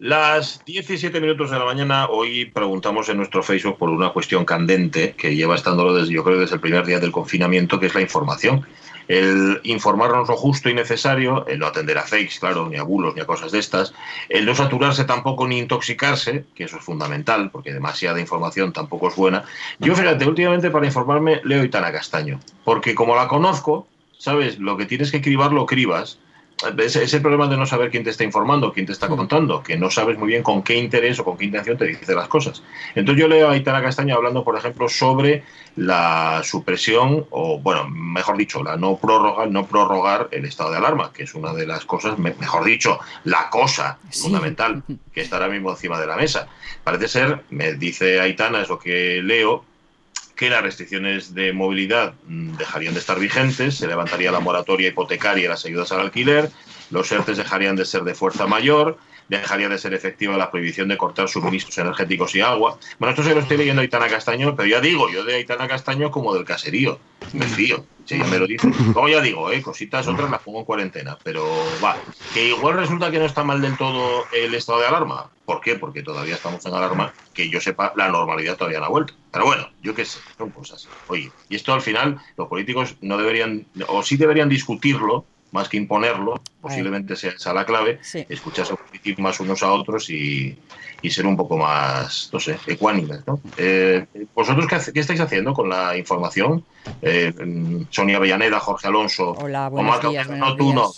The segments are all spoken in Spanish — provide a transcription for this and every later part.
Las 17 minutos de la mañana, hoy preguntamos en nuestro Facebook por una cuestión candente que lleva estándolo desde, yo creo, desde el primer día del confinamiento, que es la información. El informarnos lo justo y necesario, el no atender a fakes, claro, ni a bulos, ni a cosas de estas, el no saturarse tampoco ni intoxicarse, que eso es fundamental, porque demasiada información tampoco es buena. Yo, fíjate, últimamente para informarme leo Itana Castaño, porque como la conozco, ¿sabes? Lo que tienes que cribar lo cribas es, el problema de no saber quién te está informando, quién te está mm. contando, que no sabes muy bien con qué interés o con qué intención te dice las cosas. Entonces yo leo a Itana Castaño hablando, por ejemplo, sobre la supresión, o bueno, mejor dicho, la no prórroga, no prorrogar el estado de alarma, que es una de las cosas, mejor dicho, la cosa fundamental que está ahora mismo encima de la mesa. Parece ser, me dice Aitana, es lo que leo, que las restricciones de movilidad mm, dejarían de estar vigentes, se levantaría la moratoria hipotecaria y las ayudas al alquiler, los ERTES dejarían de ser de fuerza mayor, dejaría de ser efectiva la prohibición de cortar suministros energéticos y agua. Bueno, esto se lo estoy leyendo a Aitana Castaño, pero ya digo, yo de Aitana Castaño como del caserío, me fío. Sí, ya me lo dice. Luego ya digo, ¿eh? cositas otras las pongo en cuarentena, pero va. Que igual resulta que no está mal del todo el estado de alarma. ¿Por qué? Porque todavía estamos en alarma, que yo sepa, la normalidad todavía no ha vuelto. Pero bueno, yo qué sé, son cosas. Oye, y esto al final los políticos no deberían, o sí deberían discutirlo, más que imponerlo, posiblemente sea esa la clave, escucharse más unos a otros y, ser un poco más, no sé, ecuánimes. ¿no? Eh, ¿Vosotros qué, estáis haciendo con la información? Eh, Sonia Avellaneda, Jorge Alonso. Hola, buenos días, no, tú no,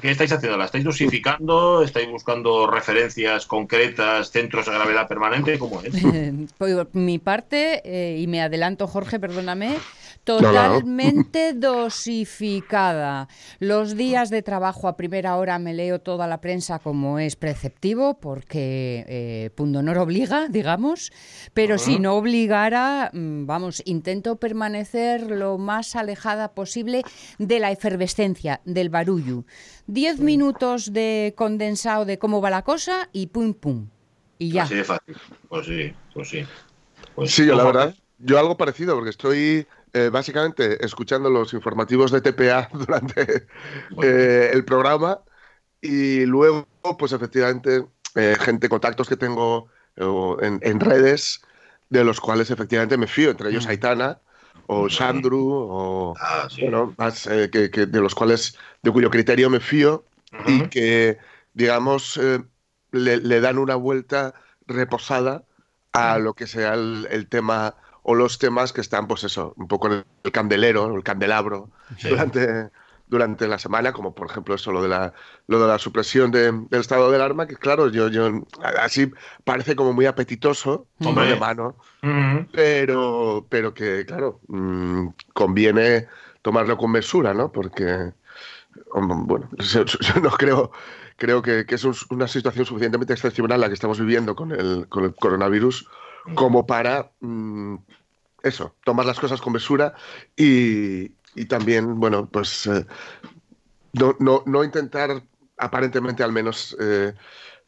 ¿Qué estáis haciendo? ¿La estáis dosificando? ¿Estáis buscando referencias concretas, centros de gravedad permanente? ¿Cómo es? Por mi parte, eh, y me adelanto, Jorge, perdóname, Totalmente dosificada. Los días de trabajo a primera hora me leo toda la prensa como es preceptivo, porque eh, Pundonor obliga, digamos, pero si no obligara, mm, vamos, intento permanecer lo más alejada posible de la efervescencia, del barullo. Diez minutos de condensado de cómo va la cosa y pum, pum. Y ya. Así de fácil. Pues sí, pues sí. Pues sí, yo la verdad, yo algo parecido, porque estoy eh, básicamente escuchando los informativos de TPA durante eh, el programa. Y luego, pues efectivamente, eh, gente, contactos que tengo en, redes de los cuales efectivamente me fío, entre ellos mm. Aitana o Sandru, o ah, bueno, más, que, de los cuales, de cuyo criterio me fío. Y que, digamos, le, dan una vuelta reposada a mm. lo que sea el tema o los temas que están, pues eso, un poco en el candelero, el candelabro, durante, durante la semana, como por ejemplo eso, lo de la, lo de la supresión del estado del arma, que claro, yo, yo así parece como muy apetitoso, hombre. de mano, pero, pero que, claro, mm, conviene tomarlo con mesura, ¿no? Porque, bueno, yo, no creo, creo que, que, es una situación suficientemente excepcional la que estamos viviendo con el, con el coronavirus como para mm, eso, tomar las cosas con mesura y, también, bueno, pues eh, no, intentar, aparentemente al menos, eh,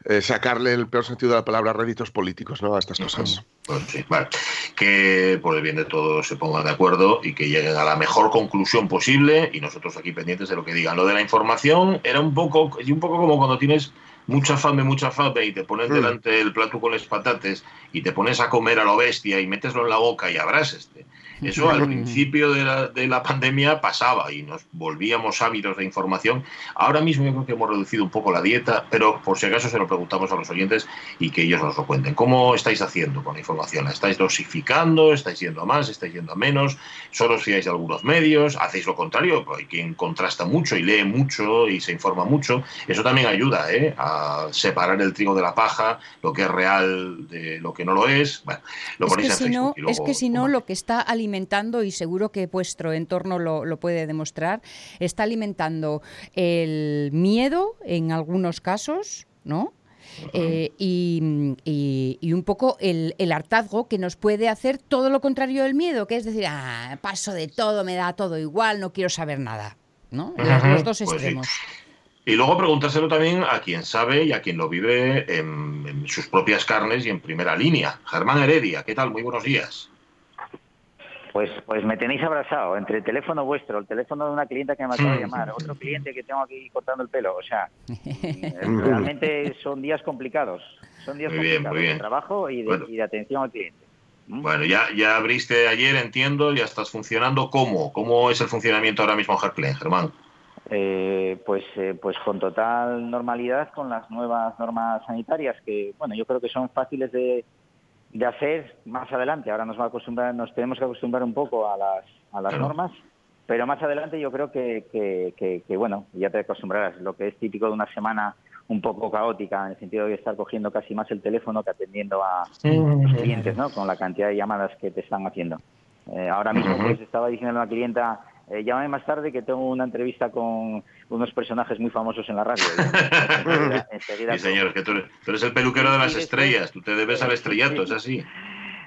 eh, sacarle el peor sentido de la palabra réditos políticos ¿no? a estas cosas. Sí, vale. Que por el bien de todos se pongan de acuerdo y que lleguen a la mejor conclusión posible y nosotros aquí pendientes de lo que digan. Lo de la información era un poco, un poco como cuando tienes mucha fame, mucha fame y te pones delante el plato con las patates y te pones a comer a lo bestia y meteslo en la boca y abras este. Eso al principio de la, de la, pandemia pasaba y nos volvíamos ávidos de información. Ahora mismo yo creo que hemos reducido un poco la dieta, pero por si acaso se lo preguntamos a los oyentes y que ellos nos lo cuenten. ¿Cómo estáis haciendo con la información? estáis dosificando? ¿Estáis yendo a más? ¿Estáis yendo a menos? ¿Solo os fiáis de algunos medios? ¿Hacéis lo contrario? Hay quien contrasta mucho y lee mucho y se informa mucho. Eso también ayuda ¿eh? a separar el trigo de la paja, lo que es real de lo que no lo es. Bueno, lo es, que si no, es que si no, lo que está alimentando, y seguro que vuestro entorno lo, puede demostrar, está alimentando el miedo en algunos casos, ¿no? Eh, y, un poco el, hartazgo que nos puede hacer todo lo contrario del miedo, que es decir, ah, paso de todo, me da todo igual, no quiero saber nada. ¿no? Los, dos pues extremos. Y luego preguntárselo también a quien sabe y a quien lo vive en, en, sus propias carnes y en primera línea. Germán Heredia, ¿qué tal? Muy buenos días. Pues, pues me tenéis abrazado entre el teléfono vuestro, el teléfono de una clienta que me acaba de llamar, otro cliente que tengo aquí cortando el pelo. O sea, realmente son días complicados. Son días complicados de trabajo y de, atención al cliente. ¿Mm? Bueno, ya, ya abriste ayer, entiendo, ya estás funcionando. ¿Cómo? ¿Cómo es el funcionamiento ahora mismo en Herclen, Germán? Eh, pues, eh, pues con total normalidad con las nuevas normas sanitarias que, bueno, yo creo que son fáciles de, de hacer más adelante. Ahora nos va a acostumbrar, nos tenemos que acostumbrar un poco a las, a las normas, pero más adelante yo creo que, que, bueno, ya te acostumbrarás. Lo que es típico de una semana un poco caótica, en el sentido de estar cogiendo casi más el teléfono que atendiendo a los clientes, ¿no? Con la cantidad de llamadas que te están haciendo. Eh, ahora mismo pues estaba diciendo a una clienta eh, llámame más tarde que tengo una entrevista con unos personajes muy famosos en la radio. sí, señor, que tú eres, el peluquero de las estrellas, tú te debes al estrellato, es así.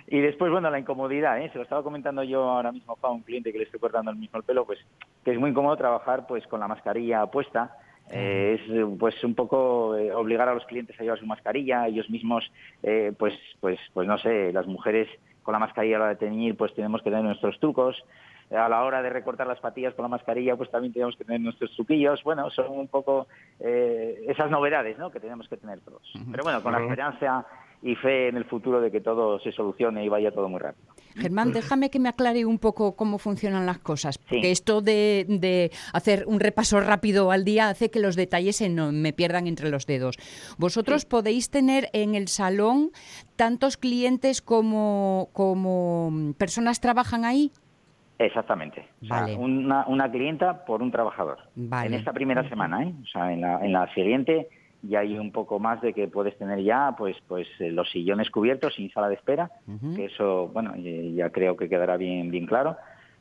Y después, bueno, la incomodidad, ¿eh? se lo estaba comentando yo ahora mismo a un cliente que le estoy cortando el mismo el pelo, pues que es muy incómodo trabajar pues con la mascarilla puesta. Eh, es pues un poco eh, obligar a los clientes a llevar su mascarilla, ellos mismos, eh, pues, pues, pues no sé, las mujeres con la mascarilla a la de teñir, pues tenemos que tener nuestros trucos a la hora de recortar las patillas con la mascarilla, pues también tenemos que tener nuestros truquillos. Bueno, son un poco eh, esas novedades ¿no? que tenemos que tener todos. Pero bueno, con la esperanza y fe en el futuro de que todo se solucione y vaya todo muy rápido. Germán, déjame que me aclare un poco cómo funcionan las cosas, porque esto de, hacer un repaso rápido al día hace que los detalles se no, me pierdan entre los dedos. ¿Vosotros podéis tener en el salón tantos clientes como, como personas trabajan ahí? Exactamente. una, una, clienta por un trabajador. En esta primera semana, ¿eh? O sea, en la, en la siguiente ya hay un poco más de que puedes tener ya pues pues eh, los sillones cubiertos sin sala de espera, que eso, bueno, ya creo que quedará bien bien claro.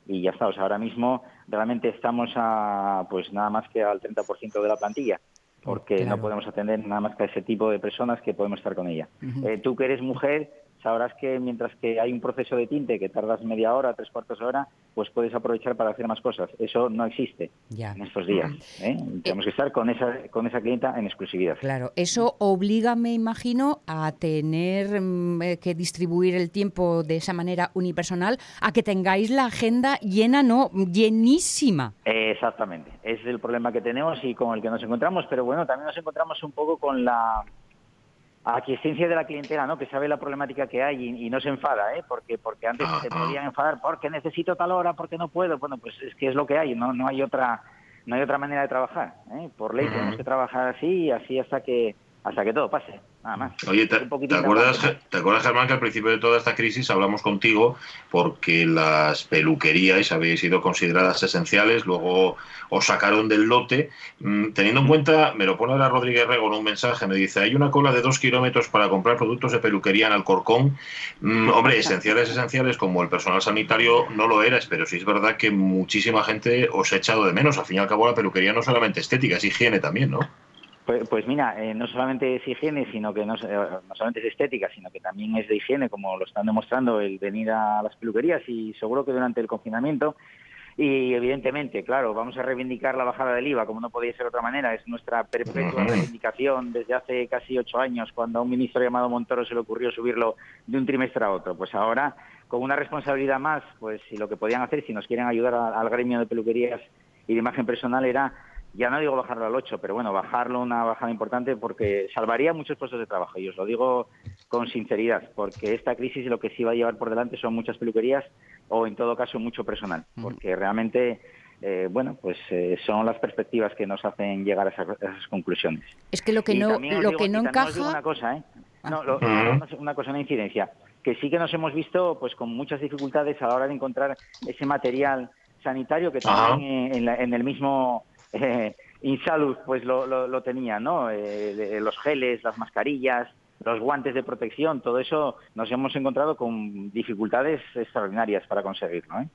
Y ya está, o sea, ahora mismo realmente estamos a pues nada más que al 30% de la plantilla porque no podemos atender nada más que a ese tipo de personas que podemos estar con ella. Eh, tú que eres mujer, sabrás que mientras que hay un proceso de tinte que tardas media hora, tres cuartos de hora, pues puedes aprovechar para hacer más cosas. Eso no existe en estos días. ¿eh? Tenemos que estar con esa, con esa clienta en exclusividad. Claro, eso obliga, me imagino, a tener mm, eh, que distribuir el tiempo de esa manera unipersonal, a que tengáis la agenda llena, no, llenísima. Exactamente, es el problema que tenemos y con el que nos encontramos, pero bueno, también nos encontramos un poco con la aquiescencia de la clientela, ¿no? Que sabe la problemática que hay y, no se enfada, ¿eh? Porque porque antes se podían enfadar porque necesito tal hora, porque no puedo. Bueno, pues es que es lo que hay, no no hay otra no hay otra manera de trabajar, ¿eh? Por ley tenemos que trabajar así y así hasta que hasta que todo pase, nada más. Oye, ¿te, acuerdas, ¿te acuerdas, Germán, que al principio de toda esta crisis hablamos contigo porque las peluquerías habéis sido consideradas esenciales, luego os sacaron del lote? Mm, teniendo en cuenta, me lo pone la Rodríguez Rego en un mensaje, me dice, hay una cola de dos kilómetros para comprar productos de peluquería en Alcorcón. Mm, hombre, esenciales, esenciales, como el personal sanitario no lo eras, pero sí es verdad que muchísima gente os ha echado de menos. Al fin y al cabo, la peluquería no solamente estética, es higiene también, ¿no? Pues, pues, mira, eh, no solamente es higiene, sino que no, eh, no, solamente es estética, sino que también es de higiene, como lo están demostrando el venir a las peluquerías y seguro que durante el confinamiento. Y evidentemente, claro, vamos a reivindicar la bajada del IVA, como no podía ser de otra manera. Es nuestra perpetua reivindicación desde hace casi ocho años, cuando a un ministro llamado Montoro se le ocurrió subirlo de un trimestre a otro. Pues ahora, con una responsabilidad más, pues si lo que podían hacer, si nos quieren ayudar al gremio de peluquerías y de imagen personal, era ya no digo bajarlo al 8, pero bueno, bajarlo una bajada importante porque salvaría muchos puestos de trabajo. Y os lo digo con sinceridad, porque esta crisis lo que sí va a llevar por delante son muchas peluquerías o en todo caso mucho personal, porque realmente eh, bueno, pues eh, son las perspectivas que nos hacen llegar a esas, conclusiones. Es que lo que no, lo que no encaja. Una cosa, ¿eh? No, una cosa, una incidencia, que sí que nos hemos visto pues con muchas dificultades a la hora de encontrar ese material sanitario que también en, en, el mismo eh, Insalud pues lo, lo, tenía, ¿no? Eh, los geles, las mascarillas, los guantes de protección, todo eso nos hemos encontrado con dificultades extraordinarias para conseguirlo. ¿eh?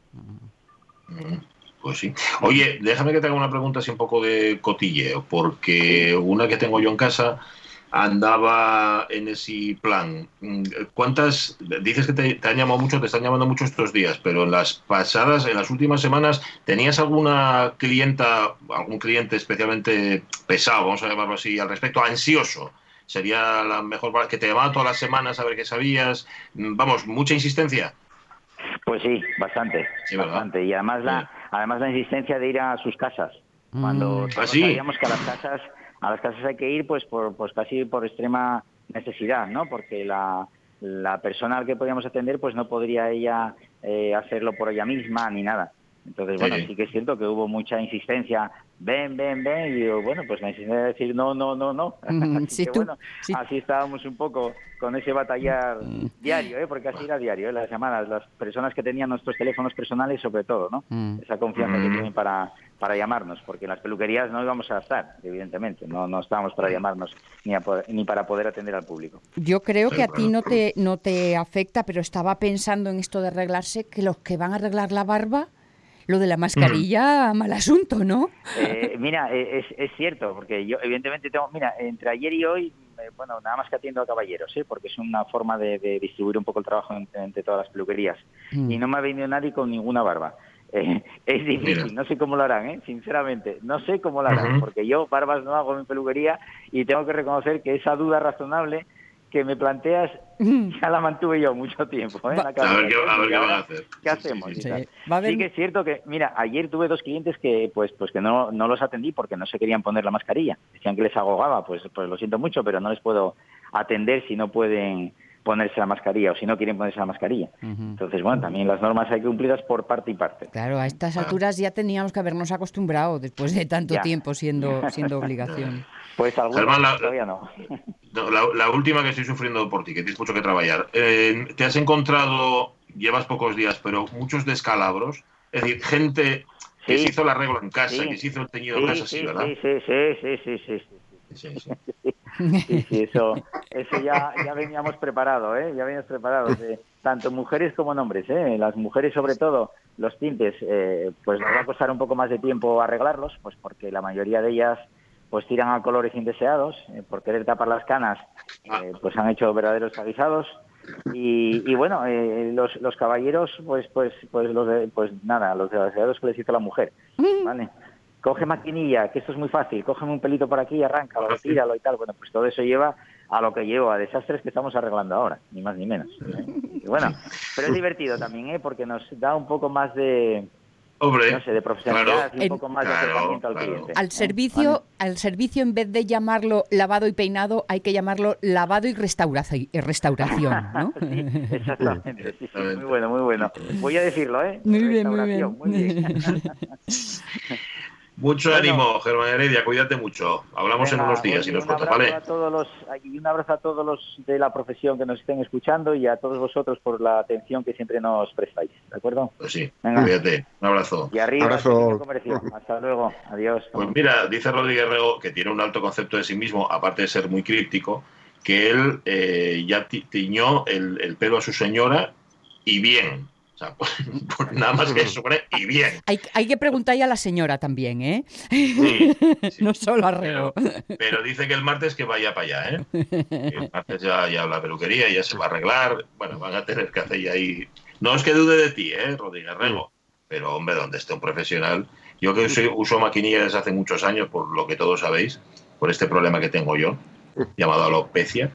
Pues sí. Oye, déjame que te haga una pregunta así un poco de cotilleo, porque una que tengo yo en casa andaba en ese plan. ¿Cuántas, dices que te, han llamado mucho, te están llamando mucho estos días, pero en las pasadas, en las últimas semanas, ¿tenías alguna clienta, algún cliente especialmente pesado, vamos a llamarlo así, al respecto, ansioso? Sería la mejor que te llamaba todas las semanas a ver qué sabías. Vamos, mucha insistencia. Pues sí, bastante, bastante. Y además la, además la insistencia de ir a sus casas. Cuando mm. ¿Ah, sabíamos que a las casas, a las casas hay que ir, pues por, pues casi por extrema necesidad, ¿no? Porque la, la persona al que podíamos atender, pues no podría ella eh, hacerlo por ella misma ni nada. Entonces, bueno, sí. que es cierto que hubo mucha insistencia, ven, ven, ven, y yo, bueno, pues la insistencia de decir no, no, no, no. así que, bueno, así estábamos un poco con ese batallar mm. diario, ¿eh? porque así era diario, ¿eh? las llamadas, las personas que tenían nuestros teléfonos personales sobre todo, ¿no? Mm. Esa confianza que tienen para, para llamarnos, porque en las peluquerías no íbamos a estar, evidentemente, no, no estábamos para llamarnos ni, ni para poder atender al público. Yo creo que a ti no te, no te afecta, pero estaba pensando en esto de arreglarse, que los que van a arreglar la barba lo de la mascarilla, mal asunto, ¿no? Eh, mira, eh, es, es, cierto, porque yo evidentemente tengo, mira, entre ayer y hoy, eh, bueno, nada más que atiendo a caballeros, ¿eh? porque es una forma de, distribuir un poco el trabajo entre, todas las peluquerías. Mm. Y no me ha venido nadie con ninguna barba. es difícil, no sé cómo lo harán, ¿eh? sinceramente, no sé cómo lo harán, porque yo barbas no hago en peluquería y tengo que reconocer que esa duda razonable que me planteas ya la mantuve yo mucho tiempo. ¿eh? a, ver qué, van a hacer. ¿Qué hacemos? Sí, que es cierto que, mira, ayer tuve dos clientes que pues pues que no, no los atendí porque no se querían poner la mascarilla. Decían que les agogaba, pues, pues lo siento mucho, pero no les puedo atender si no pueden ponerse la mascarilla o si no quieren ponerse la mascarilla. Entonces, bueno, también las normas hay que cumplirlas por parte y parte. Claro, a estas alturas ya teníamos que habernos acostumbrado después de tanto tiempo siendo, siendo obligación. Pues algunos todavía no. La, última que estoy sufriendo por ti, que tienes mucho que trabajar. Eh, ¿Te has encontrado, llevas pocos días, pero muchos descalabros? Es decir, gente que se hizo el arreglo en casa, que se hizo el teñido en casa, sí, ¿verdad? Sí, sí, sí, sí, sí, sí. Sí, sí, eso, eso ya, ya veníamos preparados, ¿eh? Ya veníamos preparados, tanto mujeres como hombres, ¿eh? Las mujeres, sobre todo, los tintes, eh, pues nos va a costar un poco más de tiempo arreglarlos, pues porque la mayoría de ellas pues tiran a colores indeseados, eh, por querer tapar las canas, ah. eh, pues han hecho verdaderos avisados. Y, y bueno, eh, los, los caballeros, pues pues pues los pues nada, los desgraciados que les hizo la mujer. ¿vale? Coge maquinilla, que esto es muy fácil, cógeme un pelito por aquí y arráncalo, tíralo y tal. Bueno, pues todo eso lleva a lo que lleva, a desastres que estamos arreglando ahora, ni más ni menos. Y bueno, pero es divertido también, ¿eh? Porque nos da un poco más de, Hombre, de profesionalidad y un poco más de acercamiento al cliente. Al servicio, al servicio, en vez de llamarlo lavado y peinado, hay que llamarlo lavado y restauración, ¿no? exactamente, muy bueno, muy bueno. Voy a decirlo, ¿eh? Muy bien, muy bien. Muy bien. Mucho ánimo, Germán Heredia, cuídate mucho. Hablamos en unos días y nos cuentas, ¿vale? A todos los, y un abrazo a todos los de la profesión que nos estén escuchando y a todos vosotros por la atención que siempre nos prestáis, ¿de acuerdo? Pues sí, cuídate. Un abrazo. Y arriba, abrazo. Hasta luego. Adiós. Pues mira, dice Rodríguez Rego, que tiene un alto concepto de sí mismo, aparte de ser muy críptico, que él eh, ya tiñó el pelo a su señora y bien, pues, pues, nada más que eso, y bien. Hay, hay, que preguntarle a la señora también, ¿eh? no solo a Reo. Pero, dice que el martes que vaya para allá, ¿eh? el martes ya, ya la peluquería, ya se va a arreglar. Bueno, van a tener que hacer ahí. No es que dude de ti, ¿eh, Rodríguez Rego? Pero, hombre, donde esté un profesional. Yo que uso maquinilla desde hace muchos años, por lo que todos sabéis, por este problema que tengo yo llamado alopecia,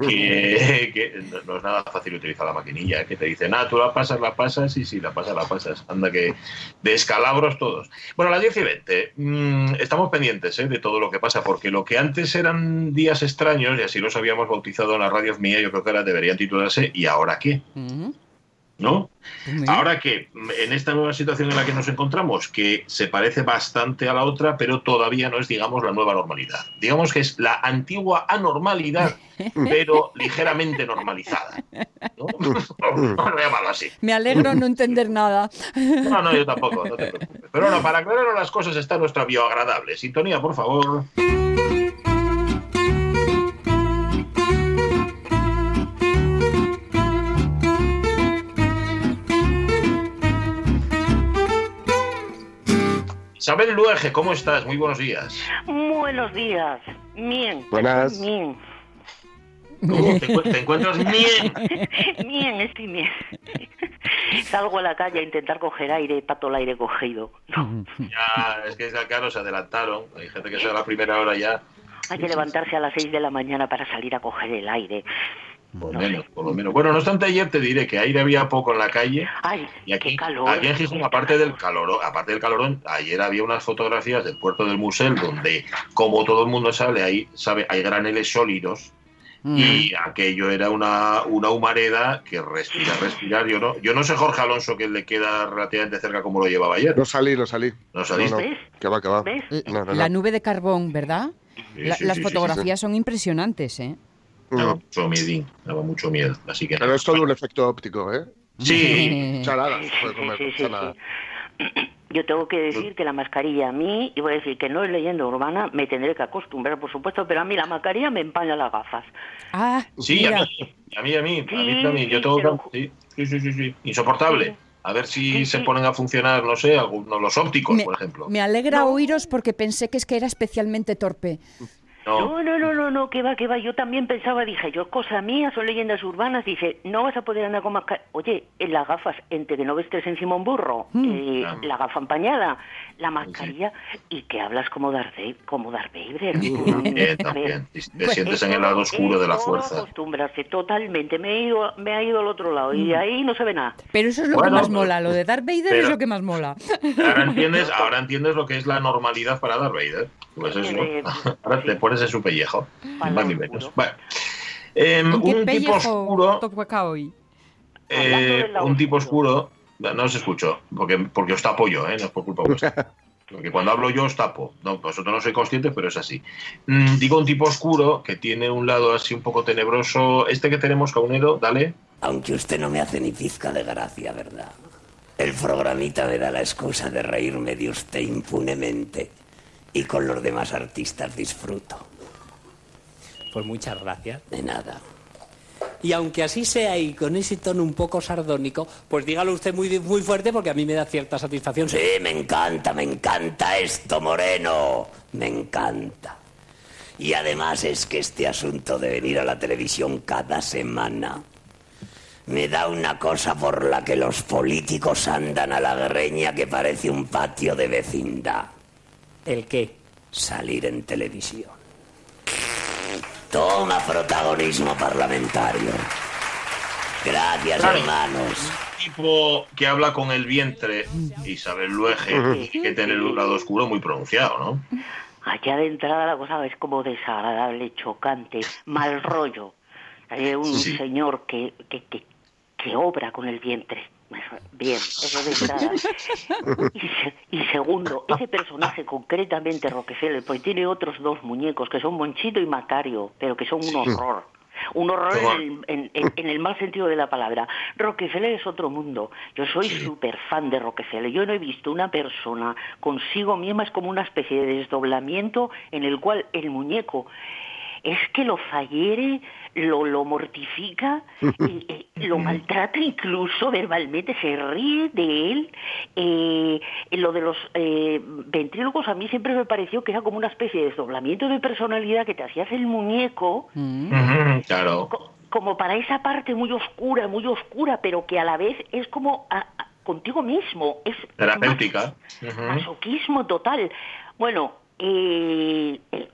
que, que, no es nada fácil utilizar la maquinilla, que te dice, nada, tú la pasas, la pasas, y si la pasas, la pasas. Anda que de escalabros todos. Bueno, a las 10 y 20, mm, estamos pendientes ¿eh? de todo lo que pasa, porque lo que antes eran días extraños, y así los habíamos bautizado en la radio mía, yo creo que deberían titularse ¿Y ahora qué? ¿No? Ahora que en esta nueva situación en la que nos encontramos, que se parece bastante a la otra, pero todavía no es, digamos, la nueva normalidad. Digamos que es la antigua anormalidad, pero ligeramente normalizada. ¿no? así. Me alegro no entender nada. No, no, yo tampoco. pero bueno, para aclarar las cosas está nuestra bioagradable. Sintonía, por favor. Isabel Luege, ¿cómo estás? Muy buenos días. Buenos días. Bien. Buenas. Bien. ¿Cómo te, encuentras bien? Bien, estoy bien. Salgo a la calle a intentar coger aire, pato el aire cogido. Ya, es que acá nos adelantaron. Hay gente que se da la primera hora ya. Hay que levantarse a las seis de la mañana para salir a coger el aire. Por lo menos, por lo menos. Bueno, no obstante, ayer te diré que aire había poco en la calle. Ay, y aquí, qué calor. aquí en Gijón, aparte del calor, aparte del calorón, ayer había unas fotografías del puerto del Musel donde, como todo el mundo sabe, hay, sabe, hay graneles sólidos y aquello era una, una humareda que respira, respirar. Yo no, yo no sé Jorge Alonso que le queda relativamente cerca como lo llevaba ayer. No salí, no salí. No saliste. Va, que va. ¿Ves? No, no, La nube de carbón, ¿verdad? Sí, La- sí, las sí, sí, fotografías son impresionantes, ¿eh? Daba Mm. mucho daba mucho miedo. Así que Pero es todo un efecto óptico, ¿eh? Sí, Chalada, puede comer. Yo tengo que decir que la mascarilla a mí, y voy a decir que no es leyenda urbana, me tendré que acostumbrar, por supuesto, pero a mí la mascarilla me empaña las gafas. Ah, sí, a mira. mí, a mí, a mí, a mí también. Yo tengo pero- sí, sí, sí, sí, sí. insoportable. Sí. A ver si Sí, se sí. ponen a funcionar, no sé, algunos los ópticos, Me, por ejemplo. me alegra No. oíros porque pensé que es que era especialmente torpe. No, No, no, no, no, no, que va, que va. Yo también pensaba, dije, yo, cosa mía, son leyendas urbanas. Dice, no vas a poder andar con mascarilla. Oye, en las gafas, entre que no vestes encima un burro, eh, Ah. la gafa empañada, la mascarilla, y que hablas como Darth, Vader- como Darth Vader. también, también. Te sientes en el lado oscuro de la fuerza. acostumbrarse totalmente. Me he ido, me ha ido al otro lado y de ahí no se ve nada. Pero eso es lo Bueno, que más pero- mola, lo de Darth Vader pero- es lo que más mola. Ahora entiendes, ahora entiendes lo que es la normalidad para Darth Vader. Pues eso. Eh, Ahora te sí. pones en su pellejo. Para Más ni menos. Bueno. Em, ¿En qué un tipo oscuro. toca hoy? Hablando eh, un tipo oscuro. oscuro. No os escucho, porque, porque os tapo yo, ¿eh? no es por culpa vuestra. Porque cuando hablo yo os tapo. No, vosotros no sois conscientes, pero es así. Mm, digo un tipo oscuro que tiene un lado así un poco tenebroso. Este que tenemos, Caunedo, dale. Aunque usted no me hace ni pizca de gracia, ¿verdad? El programita me da la excusa de reírme de usted impunemente. Y con los demás artistas disfruto. Pues muchas gracias. De nada. Y aunque así sea y con ese tono un poco sardónico, pues dígalo usted muy, muy fuerte porque a mí me da cierta satisfacción. Sí, me encanta, me encanta esto, Moreno. Me encanta. Y además es que este asunto de venir a la televisión cada semana me da una cosa por la que los políticos andan a la greña que parece un patio de vecindad. ¿El qué? Salir en televisión. Toma protagonismo parlamentario. Gracias, Claro. hermanos. tipo que habla con el vientre, Isabel Luege, tiene que tener un lado oscuro muy pronunciado, ¿no? Allá de entrada la cosa es como desagradable, chocante, mal rollo. Hay un Sí. señor que, que, que, que obra con el vientre. Bien, eso de entrada. Y, se- y segundo, ese personaje concretamente, Rockefeller, pues tiene otros dos muñecos que son Monchito y Macario, pero que son un horror. Un horror en el, en- en- en el mal sentido de la palabra. Rockefeller es otro mundo. Yo soy súper fan de Rockefeller. Yo no he visto una persona consigo misma, es como una especie de desdoblamiento en el cual el muñeco es que lo fallere, lo, lo mortifica, y, y lo maltrata incluso verbalmente, se ríe de él. Eh, lo de los eh, ventrílogos a mí siempre me pareció que era como una especie de desdoblamiento de personalidad que te hacías el muñeco Mm. Claro. co- como para esa parte muy oscura, muy oscura, pero que a la vez es como a- a- contigo mismo. Es Terapéutica. Masoquismo total. Bueno, eh, eh,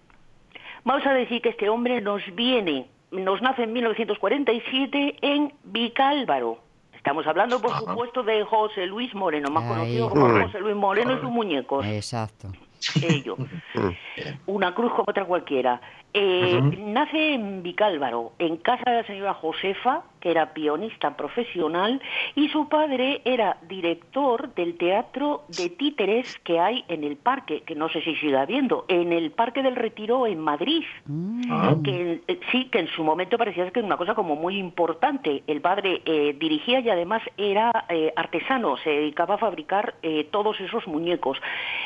vamos a decir que este hombre nos viene, nos nace en 1947 en Vicálvaro. Estamos hablando, por Ajá. supuesto, de José Luis Moreno, más Ahí. conocido como. José Luis Moreno y sus muñecos. Exacto. Ello. Una cruz como otra cualquiera. Eh. Nace en Vicálvaro, en casa de la señora Josefa, que era pianista profesional, y su padre era director del teatro de títeres que hay en el parque, que no sé si sigue habiendo, en el Parque del Retiro en Madrid. Ah. Que eh, sí, que en su momento parecía que era una cosa como muy importante. El padre eh, dirigía y además era eh, artesano, se dedicaba a fabricar eh, todos esos muñecos.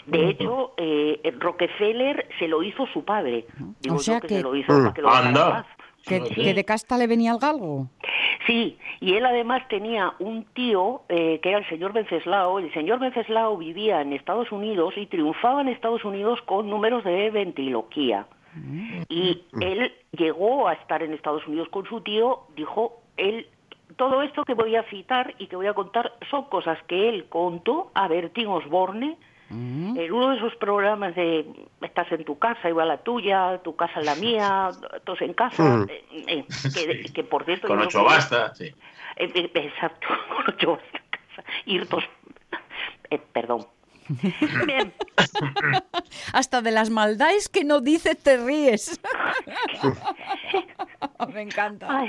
De hecho, eh, Rockefeller se lo hizo su padre. Digo O sea yo que, que- se lo hizo para que lo Anda. ¿Que, Sí. que de casta le venía el galgo? Sí, y él además tenía un tío eh, que era el señor Venceslao. El señor Venceslao vivía en Estados Unidos y triunfaba en Estados Unidos con números de ventriloquía. Y él llegó a estar en Estados Unidos con su tío, dijo, él, todo esto que voy a citar y que voy a contar son cosas que él contó a Bertín Osborne En uno de esos programas de estás en tu casa, igual la tuya, tu casa es la mía, todos en casa, eh, eh, que, por cierto... Con ocho basta, sí. Eh, exacto, con ocho basta en casa. Ir dos... perdón, Bien. Hasta de las maldades que no dices te ríes. Me encanta.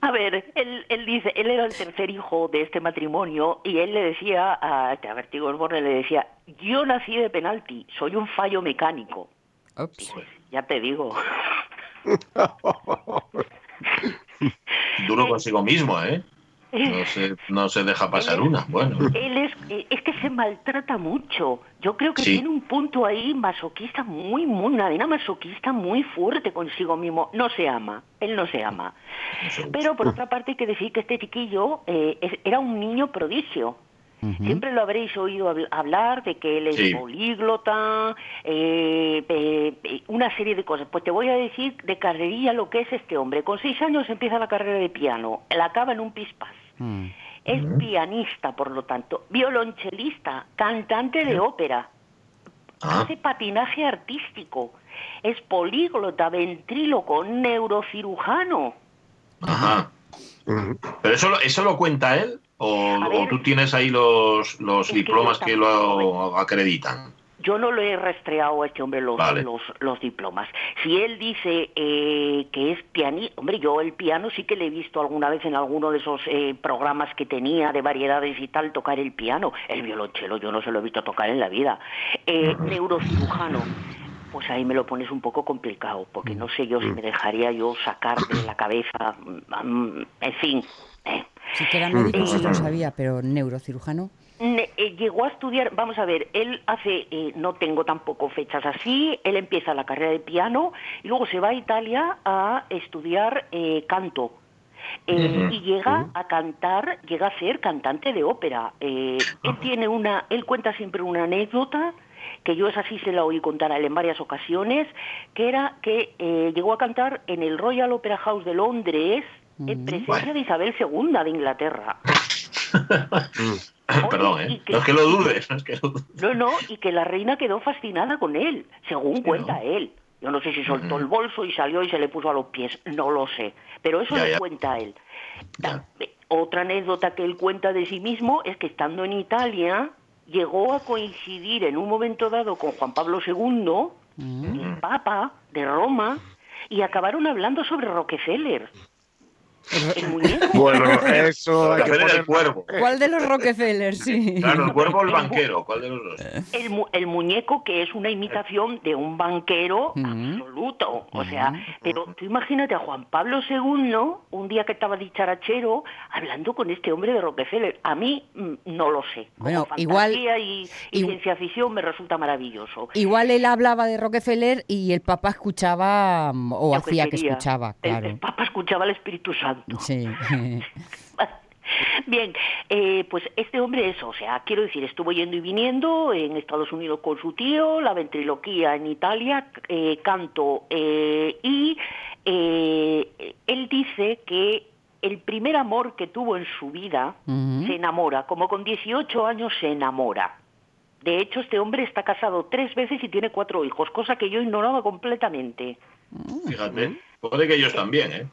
A ver, él, dice, él era el tercer hijo de este matrimonio y él le decía a, a Vertigo Borne, le decía, yo nací de penalti, soy un fallo mecánico. Ya te digo. Duro consigo mismo, ¿eh? No se, no se deja pasar una. Bueno. Él es, es que se maltrata mucho. Yo creo que tiene un punto ahí masoquista muy, muy, una vena masoquista muy fuerte consigo mismo. No se ama, él no se ama. Pero por otra parte hay que decir que este chiquillo eh, era un niño prodigio. Siempre lo habréis oído hablar de que él es políglota, eh, eh, una serie de cosas. Pues te voy a decir de carrerilla lo que es este hombre. Con seis años empieza la carrera de piano, la acaba en un pispas. Mm. Es pianista, por lo tanto, violonchelista, cantante de ópera, ah. hace patinaje artístico, es políglota, ventríloco, neurocirujano. Ajá. Pero eso, eso lo cuenta él o, tú tienes ahí los, los diplomas que, lo acreditan. Yo no le he rastreado a este hombre los, los, diplomas. Si él dice eh, que es pianista, hombre, yo el piano sí que le he visto alguna vez en alguno de esos eh, programas que tenía de variedades y tal tocar el piano. El violonchelo yo no se lo he visto tocar en la vida. Eh, neurocirujano pues ahí me lo pones un poco complicado, porque no sé yo si me dejaría yo sacar de la cabeza, mm, en fin. Eh. Si que era médico sí lo sabía, pero neurocirujano. Eh, llegó a estudiar, vamos a ver, él hace, eh, no tengo tampoco fechas así, él empieza la carrera de piano y luego se va a Italia a estudiar canto. y llega a cantar, llega a ser cantante de ópera. él tiene una, él cuenta siempre una anécdota que yo es así se la oí contar a él en varias ocasiones, que era que eh, llegó a cantar en el Royal Opera House de Londres en presencia de Isabel II de Inglaterra. Perdón, ¿eh? no es que lo dudes. No, no, y que la reina quedó fascinada con él, según cuenta él. Yo no sé si soltó el bolso y salió y se le puso a los pies, no lo sé, pero eso lo cuenta él. Otra anécdota que él cuenta de sí mismo es que estando en Italia, llegó a coincidir en un momento dado con Juan Pablo II, mm. el Papa de Roma, y acabaron hablando sobre Rockefeller. Bueno, eso hay el cuervo. ¿Cuál de los Rockefeller? Sí. Claro, el cuervo o el banquero. ¿Cuál de los dos? El, muñeco que es una imitación de un banquero absoluto. O sea, pero tú imagínate a Juan Pablo II, un día que estaba dicharachero, hablando con este hombre de Rockefeller. A mí mm, no lo sé. bueno, igual. Y, y, ciencia ficción me resulta maravilloso. Igual él hablaba de Rockefeller y el Papa escuchaba mm, o hacía que, escuchaba. Claro. el Papa escuchaba al Espíritu Santo. Sí. Bien, eh, pues este hombre es, o sea, quiero decir, estuvo yendo y viniendo en Estados Unidos con su tío, la ventriloquía en Italia, eh, canto, eh, y él dice que el primer amor que tuvo en su vida se enamora, como con 18 años se enamora. De hecho, este hombre está casado tres veces y tiene cuatro hijos, cosa que yo ignoraba completamente. Fíjate, puede que ellos también, ¿eh?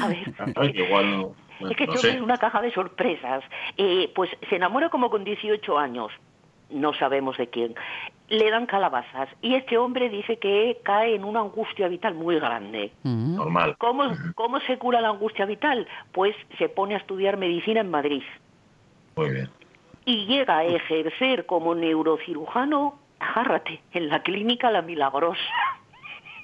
A ver. es que es una caja de sorpresas. Eh, pues se enamora como con 18 años. No sabemos de quién. Le dan calabazas. Y este hombre dice que cae en una angustia vital muy grande. Mm. Normal. ¿Cómo, ¿Cómo se cura la angustia vital? Pues se pone a estudiar medicina en Madrid. Muy bien. Y llega a ejercer como neurocirujano, agárrate, en la clínica La Milagrosa.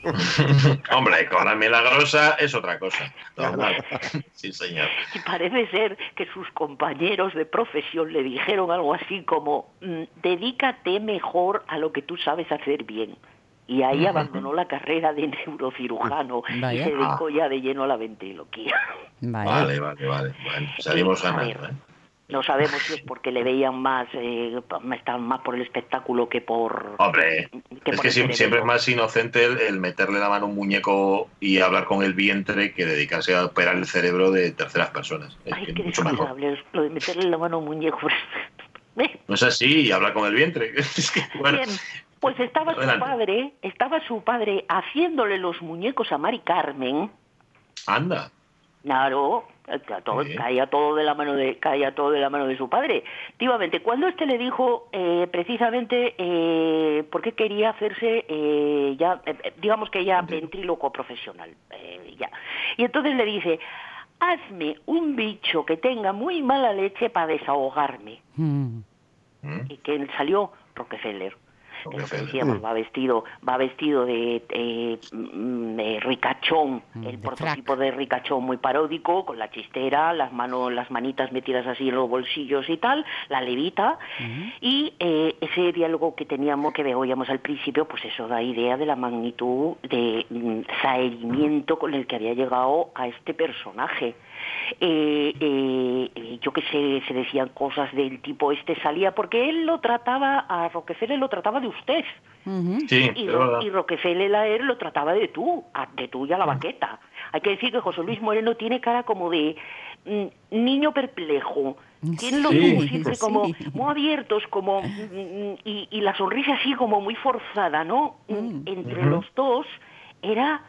Hombre, con la milagrosa es otra cosa. Sí, señor. Y parece ser que sus compañeros de profesión le dijeron algo así como, mm, dedícate mejor a lo que tú sabes hacer bien. Y ahí abandonó la carrera de neurocirujano y se dedicó ya de lleno a la ventriloquía. Vale, vale, vale. Bueno, salimos a ¿eh? No sabemos si es porque le veían más, eh, estaban más por el espectáculo que por. Hombre, es que siempre, es más inocente el, meterle la mano a un muñeco y hablar con el vientre que dedicarse a operar el cerebro de terceras personas. Es, Ay, que es desagradable lo de meterle la mano a un muñeco. no es así, y hablar con el vientre. Bien, pues estaba su padre, estaba su padre haciéndole los muñecos a Mari Carmen. Anda. Claro, todo, caía todo de la mano de caía todo de la mano de su padre. Efectivamente, cuando este le dijo eh, precisamente eh, por qué quería hacerse eh, ya, eh, digamos que ya ventríloco profesional, ya. Y entonces le dice, hazme un bicho que tenga muy mala leche para desahogarme. Mm. Y que salió Rockefeller lo que decíamos, va vestido, va vestido de, mm, ricachón, mm, el prototipo de ricachón muy paródico, con la chistera, las manos, las manitas metidas así en los bolsillos y tal, la levita, y eh, ese diálogo que teníamos, que veíamos al principio, pues eso da idea de la magnitud de mm, saerimiento con el que había llegado a este personaje. Eh, eh, yo que sé, se decían cosas del tipo este salía, porque él lo trataba, a Rockefeller lo trataba de usted. y, Rockefeller a él lo trataba de tú, de tú y a la baqueta. Hay que decir que José Luis Moreno tiene cara como de mm, niño perplejo. Tiene los ojos como muy abiertos, como mm, y, la sonrisa así como muy forzada, ¿no? Mm. Entre los dos era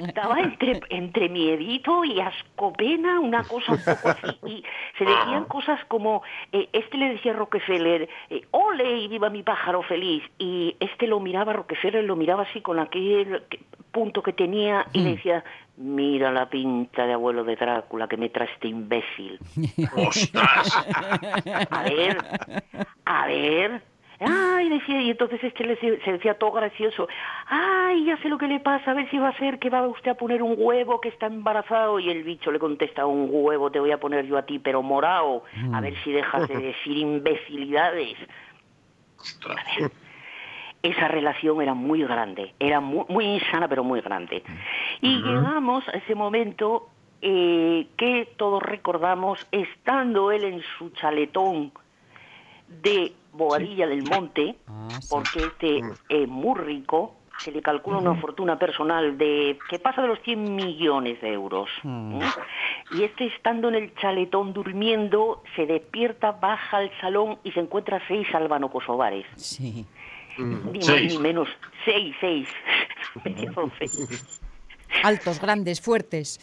estaba, entre, entre miedito y ascopena, una cosa un poco así. Y se decían cosas como, eh, este le decía a Rockefeller, eh, ole y viva mi pájaro feliz. Y este lo miraba, Rockefeller lo miraba así con aquel punto que tenía y le mm. decía, mira la pinta de abuelo de Drácula que me trae este imbécil. ¡Ostras! A ver, a ver, Ay, decía, y entonces este se decía todo gracioso. Ay, ya sé lo que le pasa, a ver si va a ser que va usted a poner un huevo que está embarazado. Y el bicho le contesta, un huevo te voy a poner yo a ti, pero morao. A ver si dejas de decir imbecilidades. esa relación era muy grande, era muy, muy insana, pero muy grande. Y llegamos a ese momento eh, que todos recordamos, estando él en su chaletón de Boadilla del Monte, ah, porque este es muy rico, se le calcula una fortuna personal de que pasa de los 100 millones de euros. Mm. Y este estando en el chaletón durmiendo, se despierta, baja al salón y se encuentra seis albano-kosovares. Sí. Ni más ni menos, seis, seis. Altos, grandes, fuertes.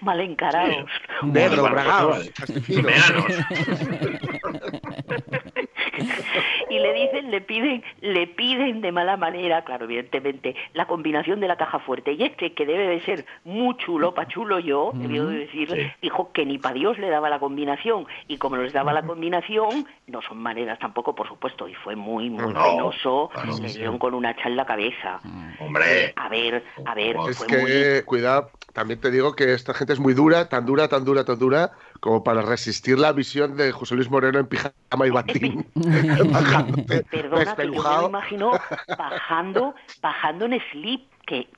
Mal encarados. Negro, bragados, y le dicen, le piden, le piden de mala manera, claro, evidentemente, la combinación de la caja fuerte. Y este, que debe de ser muy chulo, pa' chulo yo, debió de decir, dijo que ni para Dios le daba la combinación. Y como les daba la combinación, no son maneras tampoco, por supuesto, y fue muy, muy penoso, le dieron con una hacha en la cabeza. Hombre. A ver, a ver. Es que, cuidado, también te digo que esta gente es muy dura, tan dura, tan dura, tan dura, como para resistir la visión de José Luis Moreno en pijama y batín. Perdona, que yo me lo imagino bajando, bajando en slip, que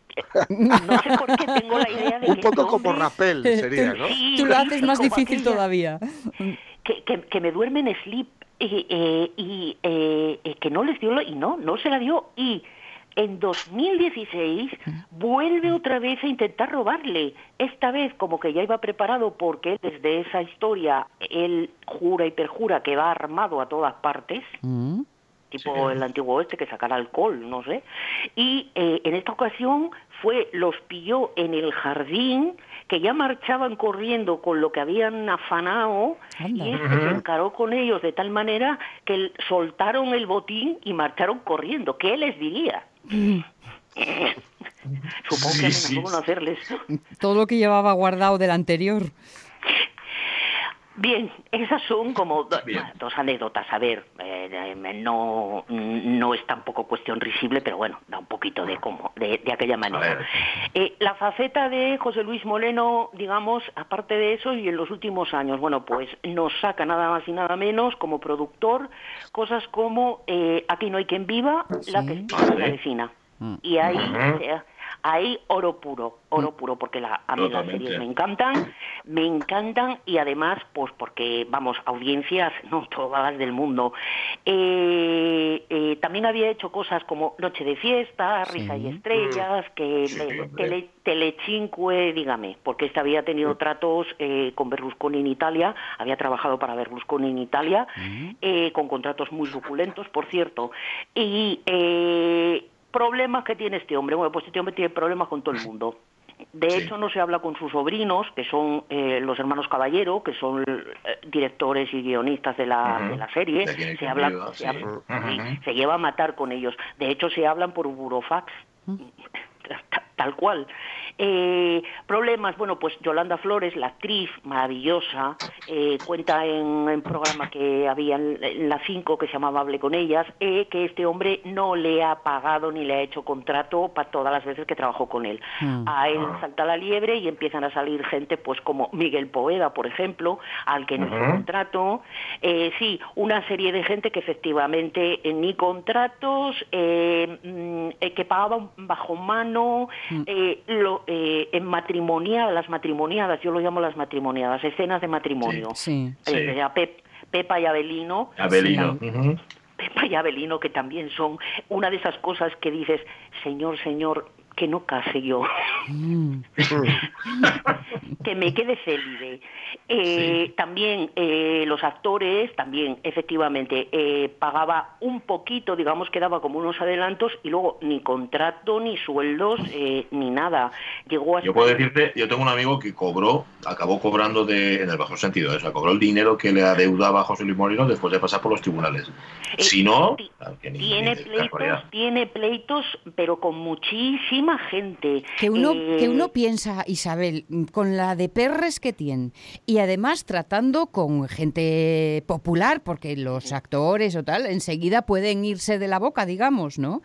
no sé por qué tengo la idea de Un poco como rapel sería, ¿no? Tú lo haces más difícil todavía. Que, que, que, me duerme en slip eh, eh, y eh, que no les dio, y no, no se la dio, y en 2016 vuelve otra vez a intentar robarle. Esta vez como que ya iba preparado porque desde esa historia él jura y perjura que va armado a todas partes. Mm. Tipo el antiguo oeste que sacara alcohol, no sé. Y eh, en esta ocasión fue, los pilló en el jardín, que ya marchaban corriendo con lo que habían afanado, y este se encaró con ellos de tal manera que soltaron el botín y marcharon corriendo. ¿Qué les diría? Supongo que sí, conocerles. Todo lo que llevaba guardado del anterior. Bien, esas son como dos anécdotas. A ver, eh, no, no es tampoco cuestión risible, pero bueno, da un poquito de cómo, de, aquella manera. Eh, la faceta de José Luis Moreno, digamos, aparte de eso, y en los últimos años, bueno, pues nos saca nada más y nada menos como productor cosas como eh, Aquí no hay quien viva, la que es la vecina. Mm. Y ahí, ahí oro puro, oro mm. puro, porque la, a mí las series me encantan, me encantan y además, pues porque, vamos, audiencias, no todas del mundo. Eh, eh, también había hecho cosas como Noche de Fiesta, Risa y Estrellas, que tele, Telecinque, dígame, porque este había tenido tratos eh, con Berlusconi en Italia, había trabajado para Berlusconi en Italia, con contratos muy suculentos, por cierto, y problemas que tiene este hombre. Bueno, pues este hombre tiene problemas con todo el mundo. De hecho, no se habla con sus sobrinos, que son eh, los hermanos Caballero, que son eh, directores y guionistas de la, serie. se, habla, se, lleva a matar con ellos. De hecho, se hablan por burofax, tal cual. Eh, problemas, bueno, pues Yolanda Flores, la actriz maravillosa, eh, cuenta en un programa que había en, la 5 que se llamaba Hable con ellas, eh, que este hombre no le ha pagado ni le ha hecho contrato para todas las veces que trabajó con él. Mm. A él salta la liebre y empiezan a salir gente, pues como Miguel Poeda, por ejemplo, al que no hizo contrato. Eh, sí, una serie de gente que efectivamente ni contratos, mm, que pagaban bajo mano, mm. lo, eh, en matrimoniadas, las matrimoniadas, yo lo llamo las matrimoniadas, escenas de matrimonio. Sí, eh, Pepa y Abelino. Abelino. Pepa y Abelino, que también son una de esas cosas que dices, Señor, Señor, que no case yo, mm. que me quede célibe. Eh, también eh, los actores, también efectivamente, eh, pagaba un poquito, digamos que daba como unos adelantos y luego ni contrato, ni sueldos, ni nada. Llegó a yo puedo decirte, yo tengo un amigo que cobró, acabó cobrando de, en el bajo sentido, o sea, cobró el dinero que le adeudaba a José Luis Moreno después de pasar por los tribunales. si no, tiene pleitos, tiene pleitos, pero con muchísima gente. Que uno, que uno piensa, Isabel, con la de perres que tiene y además tratando con gente popular, porque los actores o tal enseguida pueden irse de la boca, digamos, ¿no?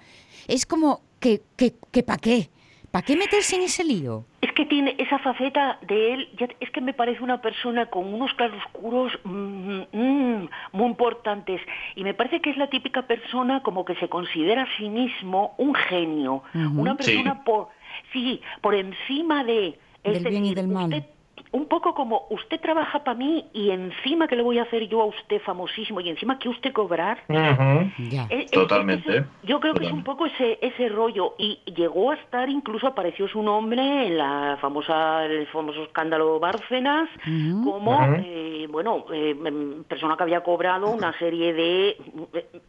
Es como que, que, que ¿para qué? ¿Para qué meterse en ese lío? Es que tiene esa faceta de él, es que me parece una persona con unos claroscuros mm, mm, muy importantes. Y me parece que es la típica persona como que se considera a sí mismo un genio, una persona por sí, por encima de del bien y del mal un poco como usted trabaja para mí y encima que le voy a hacer yo a usted famosísimo y encima que usted cobrar. Totalmente. yo creo que es un poco ese ese rollo. Y llegó a estar incluso apareció su nombre en la famosa el famoso escándalo Bárcenas como eh, bueno eh, em, persona que había cobrado una serie de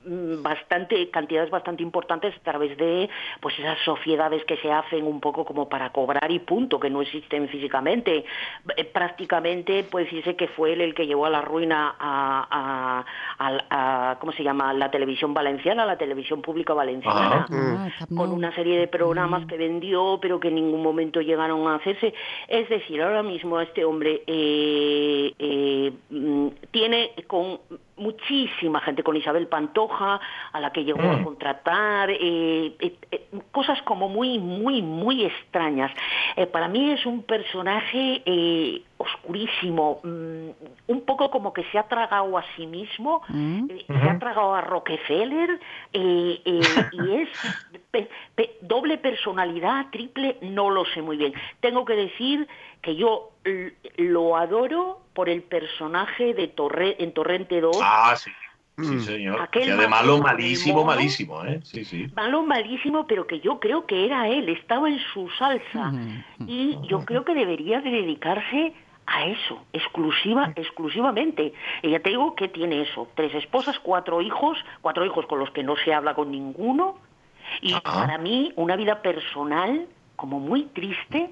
mm, bastante cantidades bastante importantes a través de pues esas sociedades que se hacen un poco como para cobrar y punto que no existen físicamente eh, prácticamente pues dice que fue él el que llevó a la ruina a, a, ¿cómo se llama? La televisión valenciana, la televisión pública valenciana, ah, con una serie de programas que vendió pero que en ningún momento llegaron a hacerse. Es decir, ahora mismo este hombre eh, eh, mm, tiene con muchísima gente con Isabel Pantoja, a la que llegó a mm. contratar, eh, eh, eh, cosas como muy, muy, muy extrañas. para mí es un personaje oscurísimo, mm, un poco como que se ha tragado a sí mismo, mm. se ha tragado a Rockefeller, y es doble personalidad, triple, no lo sé muy bien. Tengo que decir que yo lo adoro por el personaje de Torre, en Torrente 2. Ah, sí. Sí, mm. señor. que de malo, malísimo, malísimo, ¿eh? Sí, sí. Malo, malísimo, pero que yo creo que era él, estaba en su salsa. Y yo creo que debería de dedicarse a eso, exclusiva, exclusivamente. Y ya te digo que tiene eso, tres esposas, cuatro hijos, cuatro hijos con los que no se habla con ninguno. Y para mí, una vida personal como muy triste,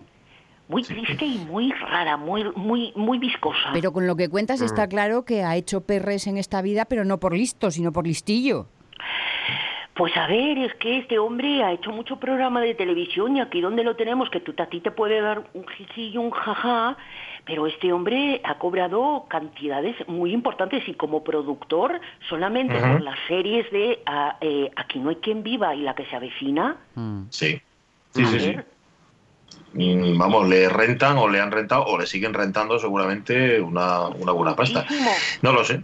muy triste y muy rara, muy, muy, muy viscosa. Pero con lo que cuentas está mm. claro que ha hecho perres en esta vida, pero no por listo, sino por listillo. Pues a ver, es que este hombre ha hecho mucho programa de televisión y aquí donde lo tenemos, que tú, a ti te puede dar un jisillo, un jaja, pero este hombre ha cobrado cantidades muy importantes y como productor, solamente por las series de ah, eh, Aquí no hay quien viva y la que se avecina. Mm. Sí, sí, sí. Mm, vamos, le rentan o le han rentado o le siguen rentando seguramente una, una buena pasta. No lo sé.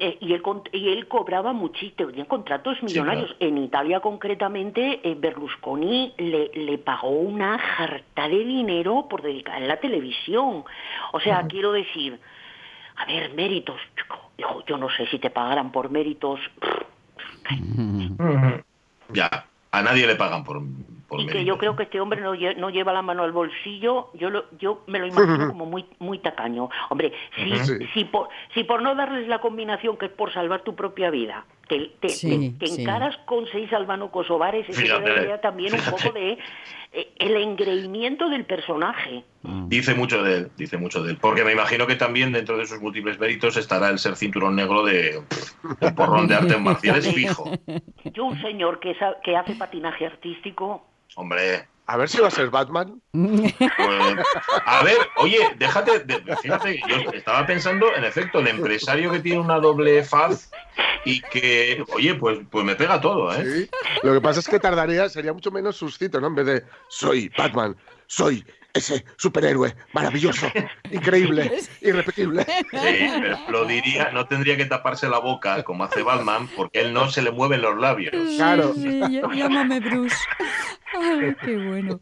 Eh, y, él, y él cobraba muchísimo, tenía contratos millonarios. En Italia concretamente, eh, Berlusconi le, le pagó una jarta de dinero por dedicar en la televisión. O sea, quiero decir, a ver, méritos, hijo, yo no sé si te pagaran por méritos. Ya, a nadie le pagan por, y que yo creo que este hombre no, no lleva la mano al bolsillo, yo lo, yo me lo imagino como muy muy tacaño. Hombre, si, si, por, si por no darles la combinación que es por salvar tu propia vida, te, te, encaras con seis albano-kosovares, eso sería también un poco de eh, el engreimiento del personaje. Mm. Dice mucho de él, dice mucho de él, porque me imagino que también dentro de sus múltiples méritos estará el ser cinturón negro de un porrón de artes marciales fijo. Yo un señor que, que hace patinaje artístico Hombre. A ver si va a ser Batman. Pues, a ver, oye, déjate, fíjate, yo estaba pensando, en efecto, el empresario que tiene una doble faz y que, oye, pues, pues me pega todo, ¿eh? Lo que pasa es que tardaría, sería mucho menos suscito, ¿no? En vez de soy Batman, soy ese superhéroe maravilloso, increíble, irrepetible. Sí, pero lo diría, no tendría que taparse la boca como hace Batman, porque él no se le mueven los labios. Claro. llámame Bruce. Ay, qué bueno.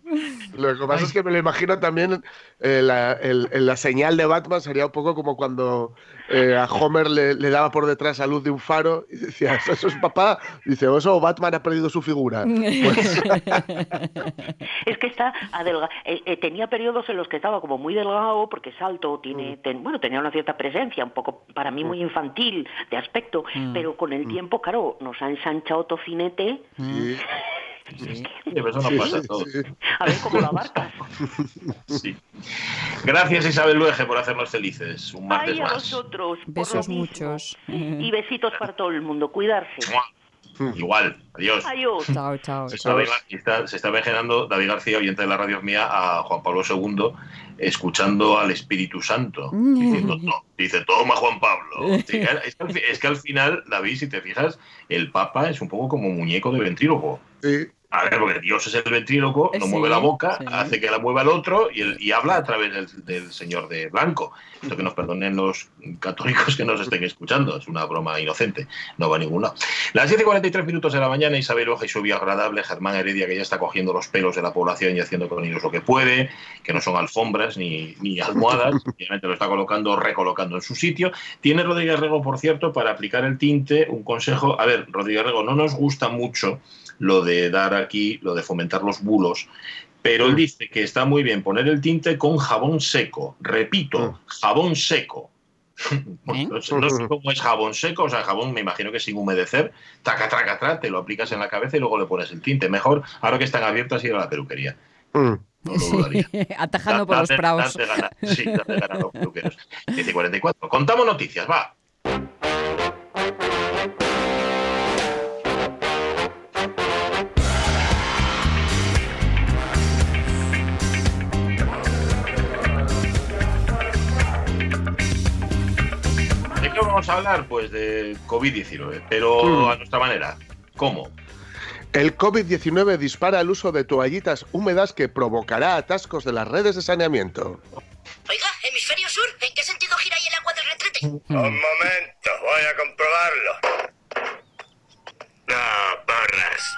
Lo que pasa es que me lo imagino también, eh, la, la, señal de Batman sería un poco como cuando eh, a Homer le, daba por detrás a luz de un faro y decía, eso es papá. Dice, eso Batman ha perdido su figura. Pues es que está adelgado. Eh, tenía periodos en los que estaba como muy delgado porque es alto, tiene, mm. bueno, tenía una cierta presencia, un poco para mí muy infantil de aspecto, mm. pero con el mm. tiempo, claro, nos ha ensanchado tocinete. Sí. Sí. eso no pasa todo. A ver cómo la abarcas. Sí. Gracias Isabel Luege por hacernos felices. Un martes Ay, a vosotros. Besos muchos. Y besitos para todo el mundo. Cuidarse. Igual, adiós. Adiós. Chao, chao. Se está, David García, oyente de la radio mía, a Juan Pablo II, escuchando al Espíritu Santo. Diciendo, dice, toma Juan Pablo. es, que, al final, David, si te fijas, el Papa es un poco como muñeco de ventrílogo. Sí. A ver, porque Dios es el ventríloco, no mueve la boca, hace que la mueva el otro y, y habla a través del, señor de blanco. Esto que nos perdonen los católicos que nos estén escuchando, es una broma inocente, no va a ningún lado. Las 7 y 43 minutos de la mañana, Isabel Oja y su agradable, Germán Heredia, que ya está cogiendo los pelos de la población y haciendo con ellos lo que puede, que no son alfombras ni, ni almohadas, obviamente lo está colocando, recolocando en su sitio. Tiene Rodríguez Rego, por cierto, para aplicar el tinte, un consejo. A ver, Rodríguez Rego, no nos gusta mucho lo de dar aquí, lo de fomentar los bulos, pero él mm. dice que está muy bien poner el tinte con jabón seco. Repito, mm. jabón seco. ¿Eh? no, sé, cómo es jabón seco, o sea, jabón me imagino que sin humedecer, taca, traca, tra, te lo aplicas en la cabeza y luego le pones el tinte. Mejor, ahora que están abiertas, ir a la peluquería. Mm. Atajando por los praos. sí, date los peluqueros. 44. Contamos noticias, va. Vamos a hablar? Pues de COVID-19, pero hmm. a nuestra manera. ¿Cómo? El COVID-19 dispara el uso de toallitas húmedas que provocará atascos de las redes de saneamiento. Oiga, hemisferio sur, ¿en qué sentido gira ahí el agua del retrete? Un momento, voy a comprobarlo. No, barras.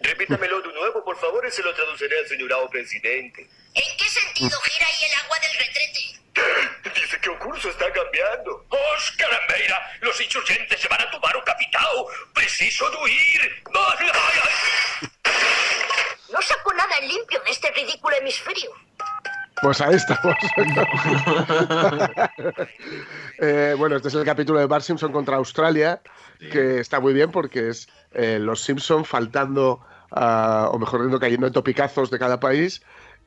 Repítamelo de nuevo, por favor, y se lo traduciré al señorado presidente. ¿En qué sentido gira ahí el agua del retrete? Dice que el curso está cambiando. ¡Oscar carambeira! Los insurgentes se van a tomar un capitao. ¡Preciso de huir! ¡Ay, ay, No saco nada en limpio de este ridículo hemisferio. Pues ahí estamos. Eh, bueno, este es el capítulo de Bar Simpson contra Australia, que está muy bien porque es eh, los Simpson faltando, o mejor dicho, cayendo en topicazos de cada país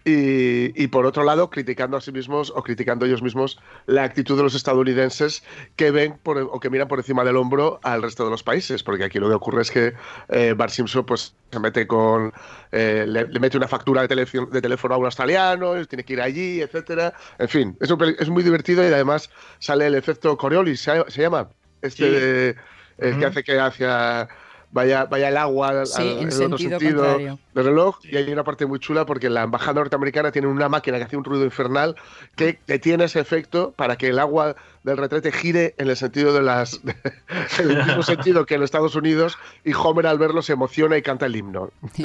y, por otro lado, criticando a sí mismos o criticando ellos mismos la actitud de los estadounidenses que ven o que miran por encima del hombro al resto de los países, porque aquí lo que ocurre es que eh, Bart Simpson pues, se mete con. Eh, le, mete una factura de, de, teléfono a un australiano, tiene que ir allí, etcétera. En fin, es, es muy divertido y además sale el efecto Coriolis, se, llama. Este el que hace que hacia vaya, vaya el agua al, Sí, al- en otro sentido sentido contrario. del reloj. Y hay una parte muy chula porque la embajada norteamericana tiene una máquina que hace un ruido infernal que, que tiene ese efecto para que el agua del retrete gire en el sentido de las en el mismo sentido que en Estados Unidos y Homer al verlo se emociona y canta el himno.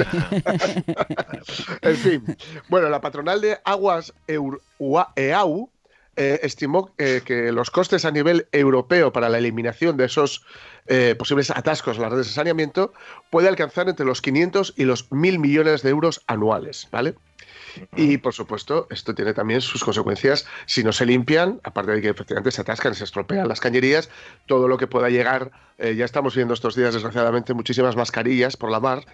en fin, bueno, la patronal de aguas Eur- Ua- EAU eh, estimó eh, que los costes a nivel europeo para la eliminación de esos eh, posibles atascos en las redes de saneamiento puede alcanzar entre los 500 y los 1.000 millones de euros anuales, ¿vale? Y por supuesto, esto tiene también sus consecuencias si no se limpian, aparte de que efectivamente se atascan, se estropean las cañerías, todo lo que pueda llegar, eh, ya estamos viendo estos días desgraciadamente muchísimas mascarillas por la mar,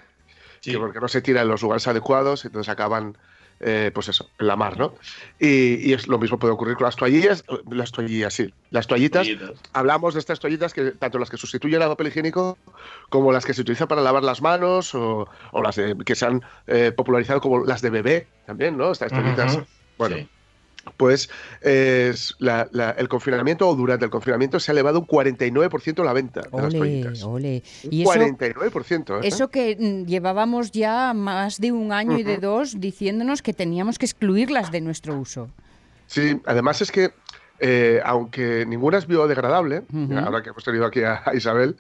Sí. que porque no se tiran en los lugares adecuados, entonces acaban, eh, pues eso, en la mar, ¿no? Y, y es lo mismo puede ocurrir con las toallillas, las toallillas, sí, las toallitas. Toallitas. Hablamos de estas toallitas que tanto las que sustituyen al papel higiénico como las que se utilizan para lavar las manos o, o las de- que se han eh, popularizado como las de bebé también, ¿no? Estas toallitas. Bueno, Sí. Pues es la- la- el confinamiento o durante el confinamiento se ha elevado un 49% la venta de las Ole, toallitas. ole. Un eso, 49%. ¿eh? eso que mm, llevábamos ya más de un año y de dos diciéndonos que teníamos que excluirlas de nuestro uso. Sí, además es que, eh, aunque ninguna es biodegradable, ahora que hemos tenido aquí a, a Isabel,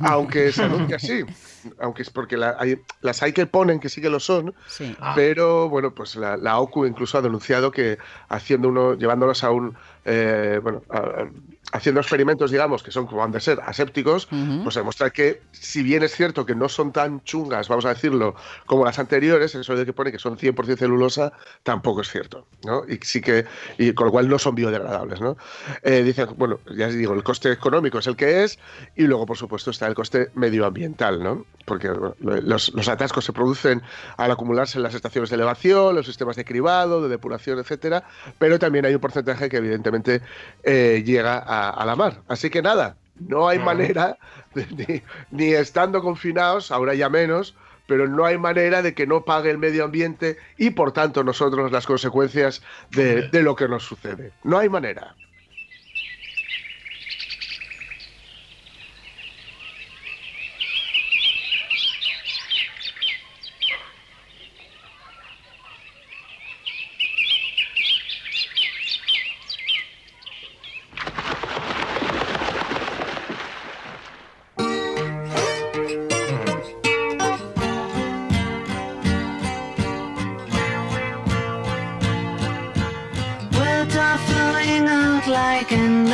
aunque se anuncia así, aunque es porque la- hay- las hay que ponen que sí que lo son, Sí. Ah. pero bueno, pues la, la OCU incluso ha denunciado que haciendo uno, llevándolos a un, eh, bueno, a- haciendo experimentos, digamos, que son como han de ser, asépticos, pues demuestra que, si bien es cierto que no son tan chungas, vamos a decirlo, como las anteriores, eso de que pone que son 100% celulosa, tampoco es cierto, ¿no? Y sí que, y con lo cual no son biodegradables, ¿no? Eh, dicen, bueno, ya os digo, el coste económico es el que es, y luego, por supuesto, está el coste medioambiental, ¿no? Porque bueno, los, los atascos se producen al acumularse en las estaciones de elevación, los sistemas de cribado, de depuración, etcétera, pero también hay un porcentaje que evidentemente eh, llega a, a la mar. Así que nada, no hay manera, de- ni, ni estando confinados, ahora ya menos, pero no hay manera de que no pague el medio ambiente y por tanto nosotros las consecuencias de, de lo que nos sucede. No hay manera.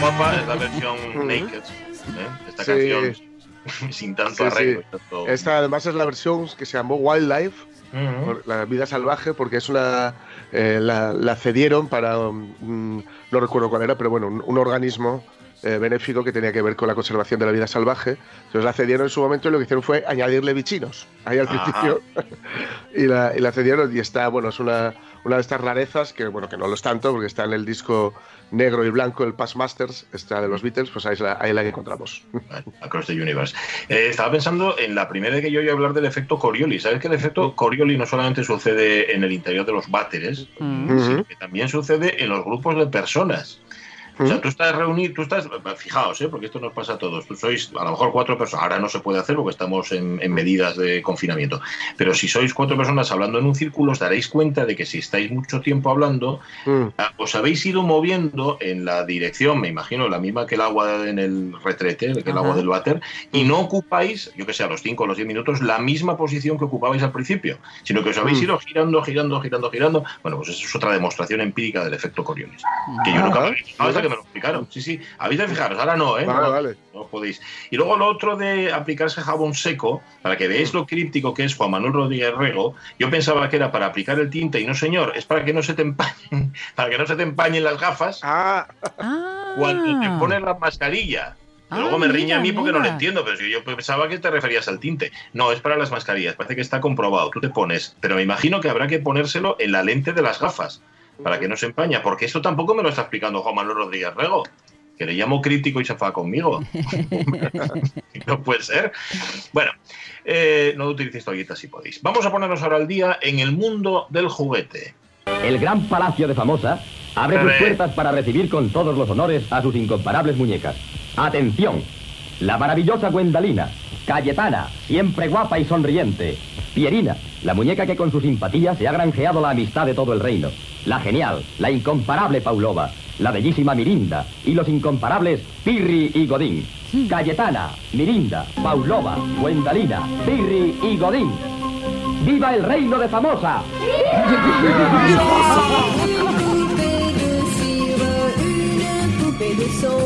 Guapa es la versión naked. ¿eh? Esta Sí. canción sin tanto Sí, sí. arreglo. tanto- Esta además es la versión que se llamó Wildlife, Ujú. por la vida salvaje, porque es una eh, la, la cedieron para mm, no recuerdo cuál era, pero bueno, un, un organismo eh, benéfico que tenía que ver con la conservación de la vida salvaje. Entonces la cedieron en su momento y lo que hicieron fue añadirle bichinos ahí al principio y, la, y la cedieron y está, bueno, es una, una de estas rarezas que, bueno, que no lo es tanto porque está en el disco negro y blanco, el Past Masters, está de los Beatles, pues ahí la, ahí la encontramos. Across the Universe. Eh, estaba pensando en la primera vez que yo oí hablar del efecto Coriolis. ¿Sabes que el efecto Coriolis no solamente sucede en el interior de los váteres, Mm. sino que también sucede en los grupos de personas? O sea, tú estás reunido, tú estás, fijaos, ¿eh? porque esto nos pasa a todos. Tú sois a lo mejor cuatro personas, ahora no se puede hacer porque estamos en, en medidas de confinamiento. Pero si sois cuatro personas hablando en un círculo, os daréis cuenta de que si estáis mucho tiempo hablando, Mm. Ah, os habéis ido moviendo en la dirección, me imagino, la misma que el agua en el retrete, que el Ajá. agua del váter, y no ocupáis, yo que sé, a los 5 o los 10 minutos, la misma posición que ocupabais al principio, sino que os habéis Mm. ido girando, girando, girando, girando. Bueno, pues eso es otra demostración empírica del efecto Coriolis. Que yo nunca, no, hasta que me lo explicaron. Sí, sí. Habéis de fijaros, ahora no, ¿eh? Vale, no, vale. no podéis. Y luego lo otro de aplicarse jabón seco, para que veáis lo críptico que es Juan Manuel Rodríguez Rego, yo pensaba que era para aplicar el tinte y no, señor, es para que no se te empañen, para que no se te empañen las gafas Ah, cuando te pones la mascarilla. Ah, luego me riña a mí mira, porque no lo entiendo, pero si yo pensaba que te referías al tinte. No, es para las mascarillas, parece que está comprobado. Tú te pones, pero me imagino que habrá que ponérselo en la lente de las gafas para que no se empaña, porque eso tampoco me lo está explicando Juan Manuel Rodríguez Rego, que le llamo crítico y se fa conmigo. no puede ser. Bueno, eh, no utilicéis toallitas si podéis. Vamos a ponernos ahora al día en el mundo del juguete. El gran palacio de Famosa abre sus puertas para recibir con todos los honores a sus incomparables muñecas. ¡Atención! La maravillosa Gwendalina, Cayetana, siempre guapa y sonriente. Pierina, la muñeca que con su simpatía se ha granjeado la amistad de todo el reino. La genial, la incomparable Paulova, la bellísima Mirinda y los incomparables Pirri y Godín. Cayetana, Mirinda, Paulova, Gwendalina, Pirri y Godín. ¡Viva el reino de Famosa! poupée de son.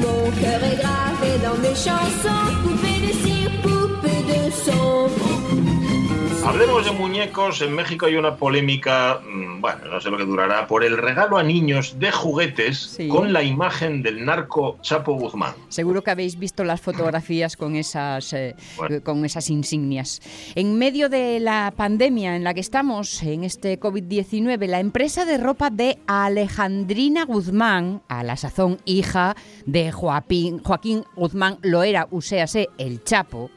Mon cœur est gravé dans mes chansons, poupée de cire, poupée de son. Hablemos de muñecos. En México hay una polémica, mm, bueno, no sé lo que durará, por el regalo a niños de juguetes Sí. con la imagen del narco Chapo Guzmán. Seguro que habéis visto las fotografías con esas, eh, Bueno. con esas insignias. En medio de la pandemia en la que estamos, en este COVID-19, la empresa de ropa de Alejandrina Guzmán, a la sazón hija de Joaquín, Joaquín Guzmán Loera, uséase el Chapo,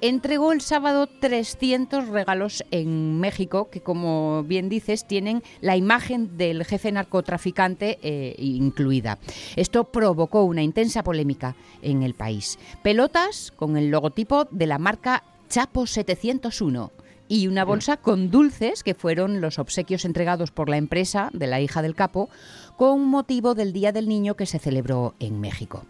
entregó el sábado 300 regalos en México que, como bien dices, tienen la imagen del jefe narcotraficante eh, incluida. Esto provocó una intensa polémica en el país. Pelotas con el logotipo de la marca Chapo 701 y una bolsa con dulces que fueron los obsequios entregados por la empresa de la hija del capo con motivo del Día del Niño que se celebró en México.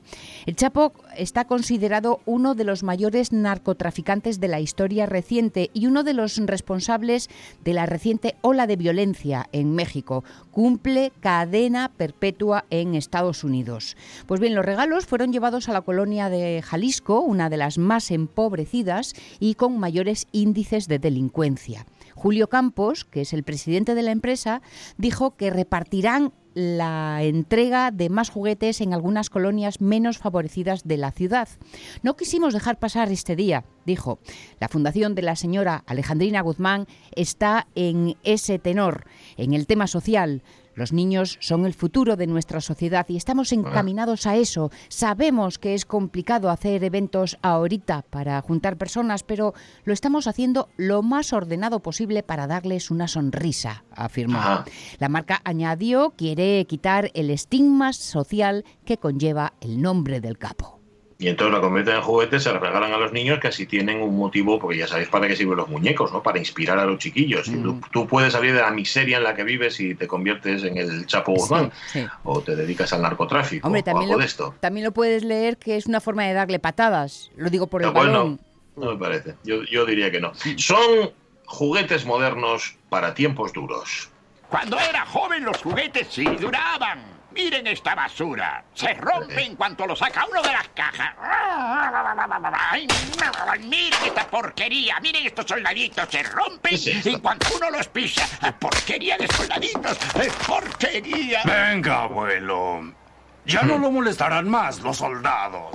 El Chapo está considerado uno de los mayores narcotraficantes de la historia reciente y uno de los responsables de la reciente ola de violencia en México. Cumple cadena perpetua en Estados Unidos. Pues bien, los regalos fueron llevados a la colonia de Jalisco, una de las más empobrecidas y con mayores índices de delincuencia. Julio Campos, que es el presidente de la empresa, dijo que repartirán la entrega de más juguetes en algunas colonias menos favorecidas de la ciudad. No quisimos dejar pasar este día, dijo. La fundación de la señora Alejandrina Guzmán está en ese tenor, en el tema social. Los niños son el futuro de nuestra sociedad y estamos encaminados a eso. Sabemos que es complicado hacer eventos ahorita para juntar personas, pero lo estamos haciendo lo más ordenado posible para darles una sonrisa, afirmó. Ajá. La marca añadió quiere quitar el estigma social que conlleva el nombre del capo. Y entonces la convierten en juguetes, se la regalan a los niños que así tienen un motivo, porque ya sabéis para qué sirven los muñecos, ¿no? Para inspirar a los chiquillos. Y Tú, tú puedes salir de la miseria en la que vives y te conviertes en el Chapo Guzmán. sí. O te dedicas al narcotráfico Hombre, o también algo lo, de esto. también lo puedes leer que es una forma de darle patadas. Lo digo por el No, pues balón. no, no me parece. Yo, yo diría que no. Son juguetes modernos para tiempos duros. Cuando era joven los juguetes sí duraban. Miren esta basura. Se rompe en cuanto lo saca uno de las cajas. Ay, miren esta porquería. Miren estos soldaditos. Se rompen en cuanto uno los pisa. Porquería de soldaditos. Eh, Porquería. Venga, abuelo. Ya no lo molestarán más los soldados.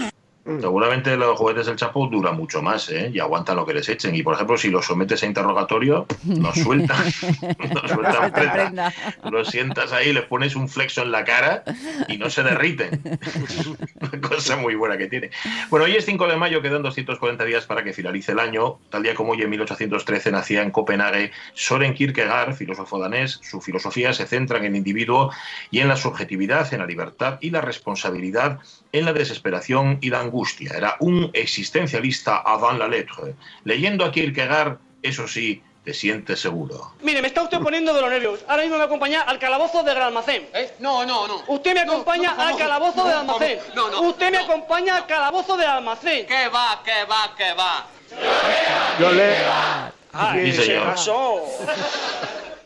Seguramente los juguetes del Chapo duran mucho más, ¿eh? Y aguantan lo que les echen. Y por ejemplo, si los sometes a interrogatorio, los sueltan. los sueltan prenda. Los sientas ahí, les pones un flexo en la cara y no se derriten. Una cosa muy buena que tiene. Bueno, hoy es 5 de mayo, quedan 240 días para que finalice el año. Tal día como hoy, en 1813, nacía en Copenhague Soren Kierkegaard, filósofo danés. Su filosofía se centra en el individuo y en la subjetividad, en la libertad y la responsabilidad, en la desesperación y la angustia. Era un existencialista avant la lettre. Leyendo a Kierkegaard, eso sí, te sientes seguro. Mire, me está usted poniendo de los nervios. Ahora mismo me acompaña al calabozo del almacén. No, no, no. Usted me acompaña no, al no, calabozo no, almacén. no, no, usted me acompaña al calabozo del almacén. ¿Qué va, qué va, qué va? Yo le. Ay, Sí, señor. se pasó.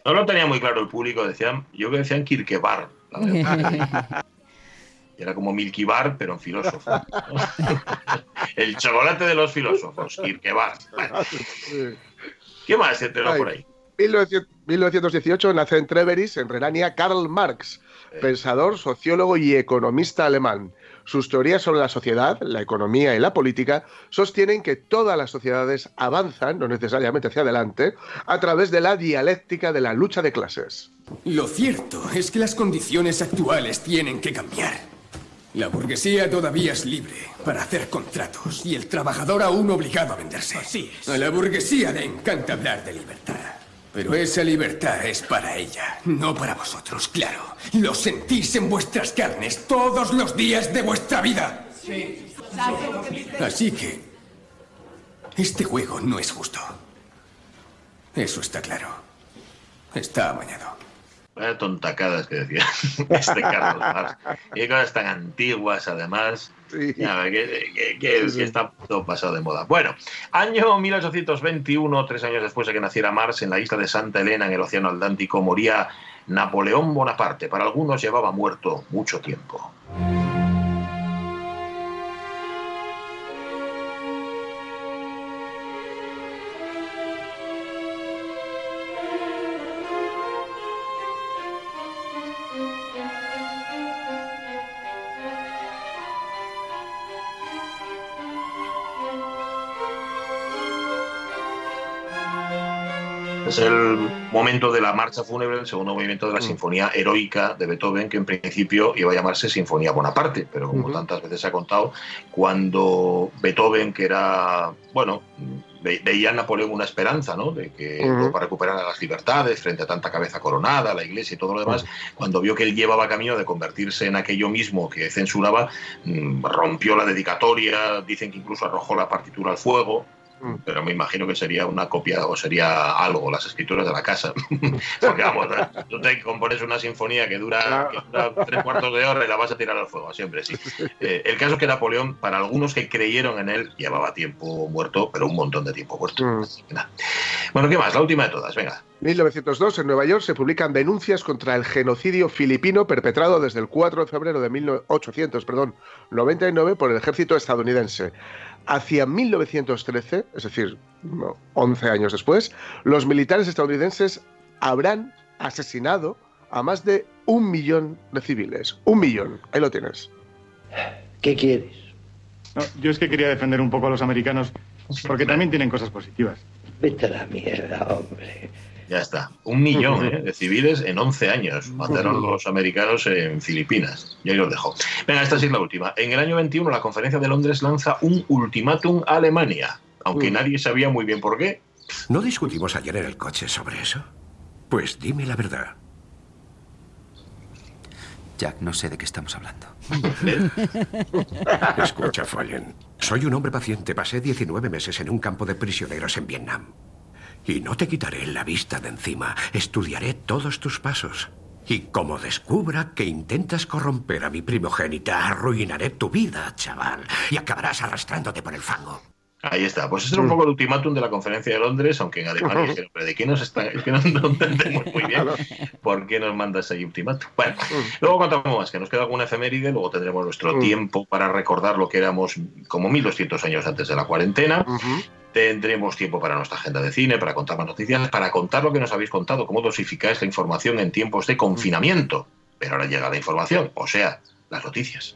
No lo tenía muy claro el público, decían, yo que decían Kierkegaard, la verdad. Y Era como Milky Bar, pero en filósofo. El chocolate de los filósofos, Kierkegaard. Bueno, ¿Qué más se enteró por ahí? 1900 1918 nace en Treveris, en Renania, Karl Marx, pensador, sociólogo y economista alemán. Sus teorías sobre la sociedad, la economía y la política sostienen que todas las sociedades avanzan, no necesariamente hacia adelante, a través de la dialéctica de la lucha de clases. Lo cierto es que las condiciones actuales tienen que cambiar. La burguesía todavía es libre para hacer contratos y el trabajador aún obligado a venderse. Así es. A la burguesía le encanta hablar de libertad. Pero esa libertad es para ella, no para vosotros, claro. Lo sentís en vuestras carnes todos los días de vuestra vida. Así que... Este juego no es justo. Eso está claro. Está amañado. Vaya tontacadas que decía este Carlos Marx. Y cosas tan antiguas, además. Ya, que, que- que- que está todo pasado de moda. Bueno, año 1821, tres años después de que naciera Marx, en la isla de Santa Elena, en el Océano Atlántico, moría Napoleón Bonaparte. Para algunos llevaba muerto mucho tiempo. Es el momento de la marcha fúnebre, el segundo movimiento de la Sinfonía Heroica de Beethoven, que en principio iba a llamarse Sinfonía Bonaparte, pero como tantas veces se ha contado, cuando Beethoven, que era, bueno, ve- veía en Napoleón una esperanza, ¿no? De que Ujú. Europa recuperara las libertades frente a tanta cabeza coronada, la iglesia y todo lo demás, cuando vio que él llevaba camino de convertirse en aquello mismo que censuraba, mm, rompió la dedicatoria, dicen que incluso arrojó la partitura al fuego, pero me imagino que sería una copia o sería algo, las escrituras de la casa. Porque vamos, tú te compones una sinfonía que dura, que dura tres cuartos de hora y la vas a tirar al fuego, siempre sí. Eh, el caso es que Napoleón, para algunos que creyeron en él, llevaba tiempo muerto, pero un montón de tiempo muerto. Nada. Bueno, ¿qué más? La última de todas, venga. 1902, en Nueva York, se publican denuncias contra el genocidio filipino perpetrado desde el 4 de febrero de 1899 por el ejército estadounidense. Hacia 1913, es decir, no, 11 años después, los militares estadounidenses habrán asesinado a más de un millón de civiles. Un millón, ahí lo tienes. ¿Qué quieres? No, yo es que quería defender un poco a los americanos porque también tienen cosas positivas. Vete a la mierda, hombre. Ya está. Un millón ¿eh? de civiles en 11 años. Mataron los americanos en Filipinas. Y ahí los dejo. Venga, esta sí es la última. En el año 21, la conferencia de Londres lanza un ultimátum a Alemania. Aunque nadie sabía muy bien por qué. ¿No discutimos ayer en el coche sobre eso? Pues dime la verdad. Jack, no sé de qué estamos hablando. Escucha, Fallen. Soy un hombre paciente. Pasé 19 meses en un campo de prisioneros en Vietnam. Y no te quitaré la vista de encima. Estudiaré todos tus pasos. Y como descubra que intentas corromper a mi primogénita, arruinaré tu vida, chaval. Y acabarás arrastrándote por el fango. Ahí está. Pues este era un poco el ultimátum de la conferencia de Londres, aunque en Alemania dijeron, ¿pero de qué nos están? Es que no, no entendemos muy bien por qué nos mandas ahí ultimátum. Bueno, luego contamos más, que nos queda alguna efeméride, luego tendremos nuestro Mm. tiempo para recordar lo que éramos como 1200 años antes de la cuarentena. Tendremos tiempo para nuestra agenda de cine, para contar más noticias, para contar lo que nos habéis contado, cómo dosificáis la información en tiempos de confinamiento. Pero ahora llega la información, o sea, las noticias.